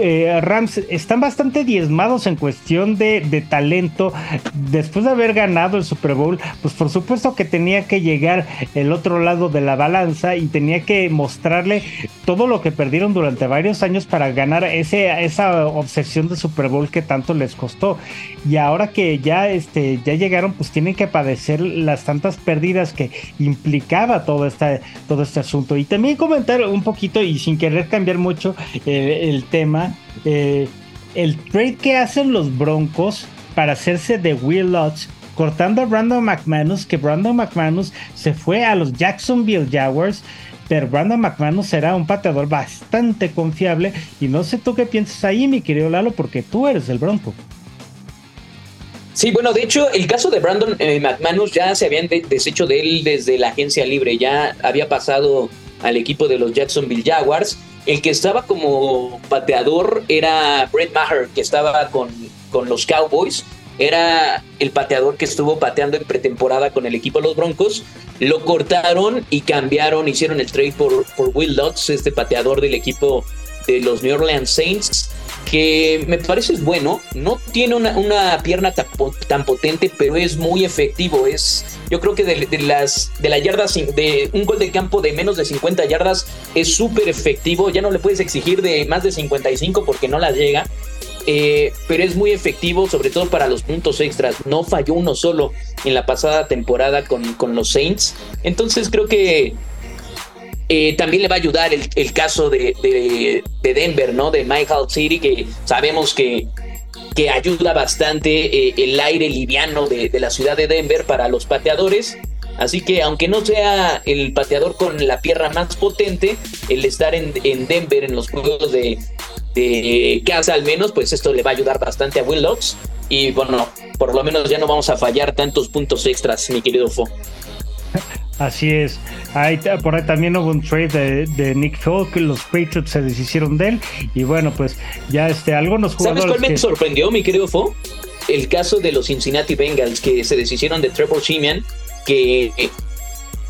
eh, Rams están bastante diezmados en cuestión de, talento. Después de haber ganado el Super Bowl, pues por supuesto que tenía que llegar el otro lado de la balanza y tenía que mostrarle todo lo que perdieron durante varios años para ganar ese, esa obsesión de Super Bowl que tanto les costó. Y ahora que ya, este, ya llegaron, pues tienen que padecer las tantas pérdidas que implicaba todo este, todo este asunto. Y también comentar un poquito y sin querer cambiar mucho eh, el tema, eh, el trade que hacen los Broncos para hacerse de Will Lutz cortando a Brandon McManus, que Brandon McManus se fue a los Jacksonville Jaguars, pero Brandon McManus será un pateador bastante confiable y no sé tú qué piensas ahí, mi querido Lalo, porque tú eres el Bronco. Sí, bueno, de hecho, el caso de Brandon eh, McManus ya se habían deshecho de él desde la agencia libre, ya había pasado al equipo de los Jacksonville Jaguars. El que estaba como pateador era Brett Maher, que estaba con, con los Cowboys. Era el pateador que estuvo pateando en pretemporada con el equipo de los Broncos. Lo cortaron y cambiaron, hicieron el trade por, por Will Lutz, este pateador del equipo de los New Orleans Saints que me parece bueno. No tiene una, pierna tan, potente, pero es muy efectivo. Es, yo creo que de, las de la yarda de un gol de campo de menos de 50 yardas es súper efectivo. Ya no le puedes exigir de más de 55 porque no las llega. Eh, pero es muy efectivo, sobre todo para los puntos extras. No falló uno solo en la pasada temporada con, con los Saints. Entonces creo que eh, también le va a ayudar el, caso de, Denver, ¿no? De My City, que sabemos que, que ayuda bastante eh, el aire liviano de, la ciudad de Denver para los pateadores. Así que aunque no sea el pateador con la pierna más potente, el estar en, Denver en los juegos de, de, casa al menos, pues esto le va a ayudar bastante a Will. Y bueno, por lo menos ya no vamos a fallar tantos puntos extras, mi querido Fo. Así es. Ahí, por ahí también hubo un trade de, Nick Folk, los Patriots se deshicieron de él. Y bueno, pues ya este, algunos jugadores. ¿Sabes cuál me sorprendió, mi querido Fo? El caso de los Cincinnati Bengals que se deshicieron de Trevor Simeon, que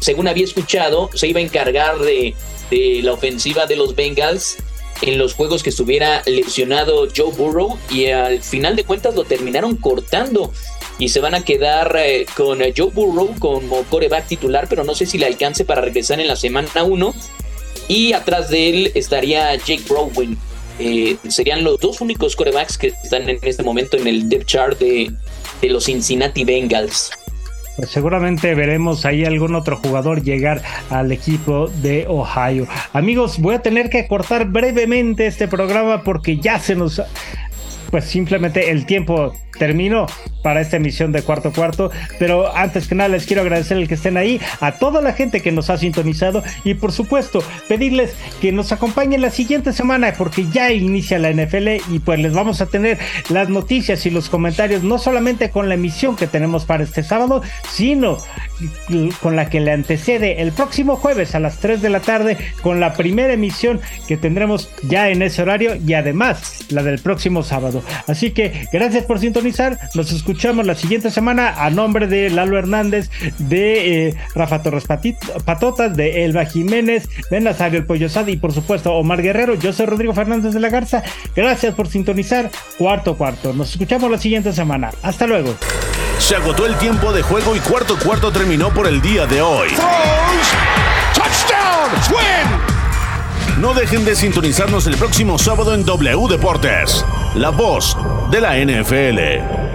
según había escuchado, se iba a encargar de, de la ofensiva de los Bengals en los juegos que estuviera lesionado Joe Burrow y al final de cuentas lo terminaron cortando y se van a quedar eh, con eh, Joe Burrow como coreback titular, pero no sé si le alcance para regresar en la semana 1. Y atrás de él estaría Jake Browning. Eh, serían los dos únicos corebacks que están en este momento en el depth chart de, de los Cincinnati Bengals. Pues seguramente veremos ahí algún otro jugador llegar al equipo de Ohio. Amigos, voy a tener que cortar brevemente este programa porque ya se nos pues simplemente el tiempo terminó para esta emisión de cuarto cuarto. Pero antes que nada les quiero agradecer el que estén ahí, a toda la gente que nos ha sintonizado y por supuesto pedirles que nos acompañen la siguiente semana porque ya inicia la NFL y pues les vamos a tener las noticias y los comentarios no solamente con la emisión que tenemos para este sábado, sino con la que le antecede el próximo jueves a las 3 de la tarde con la primera emisión que tendremos ya en ese horario y además la del próximo sábado. Así que gracias por sintonizar, nos escuchamos la siguiente semana a nombre de Lalo Hernández, de eh, Rafa Torres Patotas, de Elba Jiménez, de Nazario El Pollo Sad y por supuesto Omar Guerrero. Yo soy Rodrigo Fernández de la Garza. Gracias por sintonizar cuarto cuarto. Nos escuchamos la siguiente semana. Hasta luego. Se agotó el tiempo de juego y cuarto cuarto terminó por el día de hoy. No dejen de sintonizarnos el próximo sábado en W Deportes, la voz de la NFL.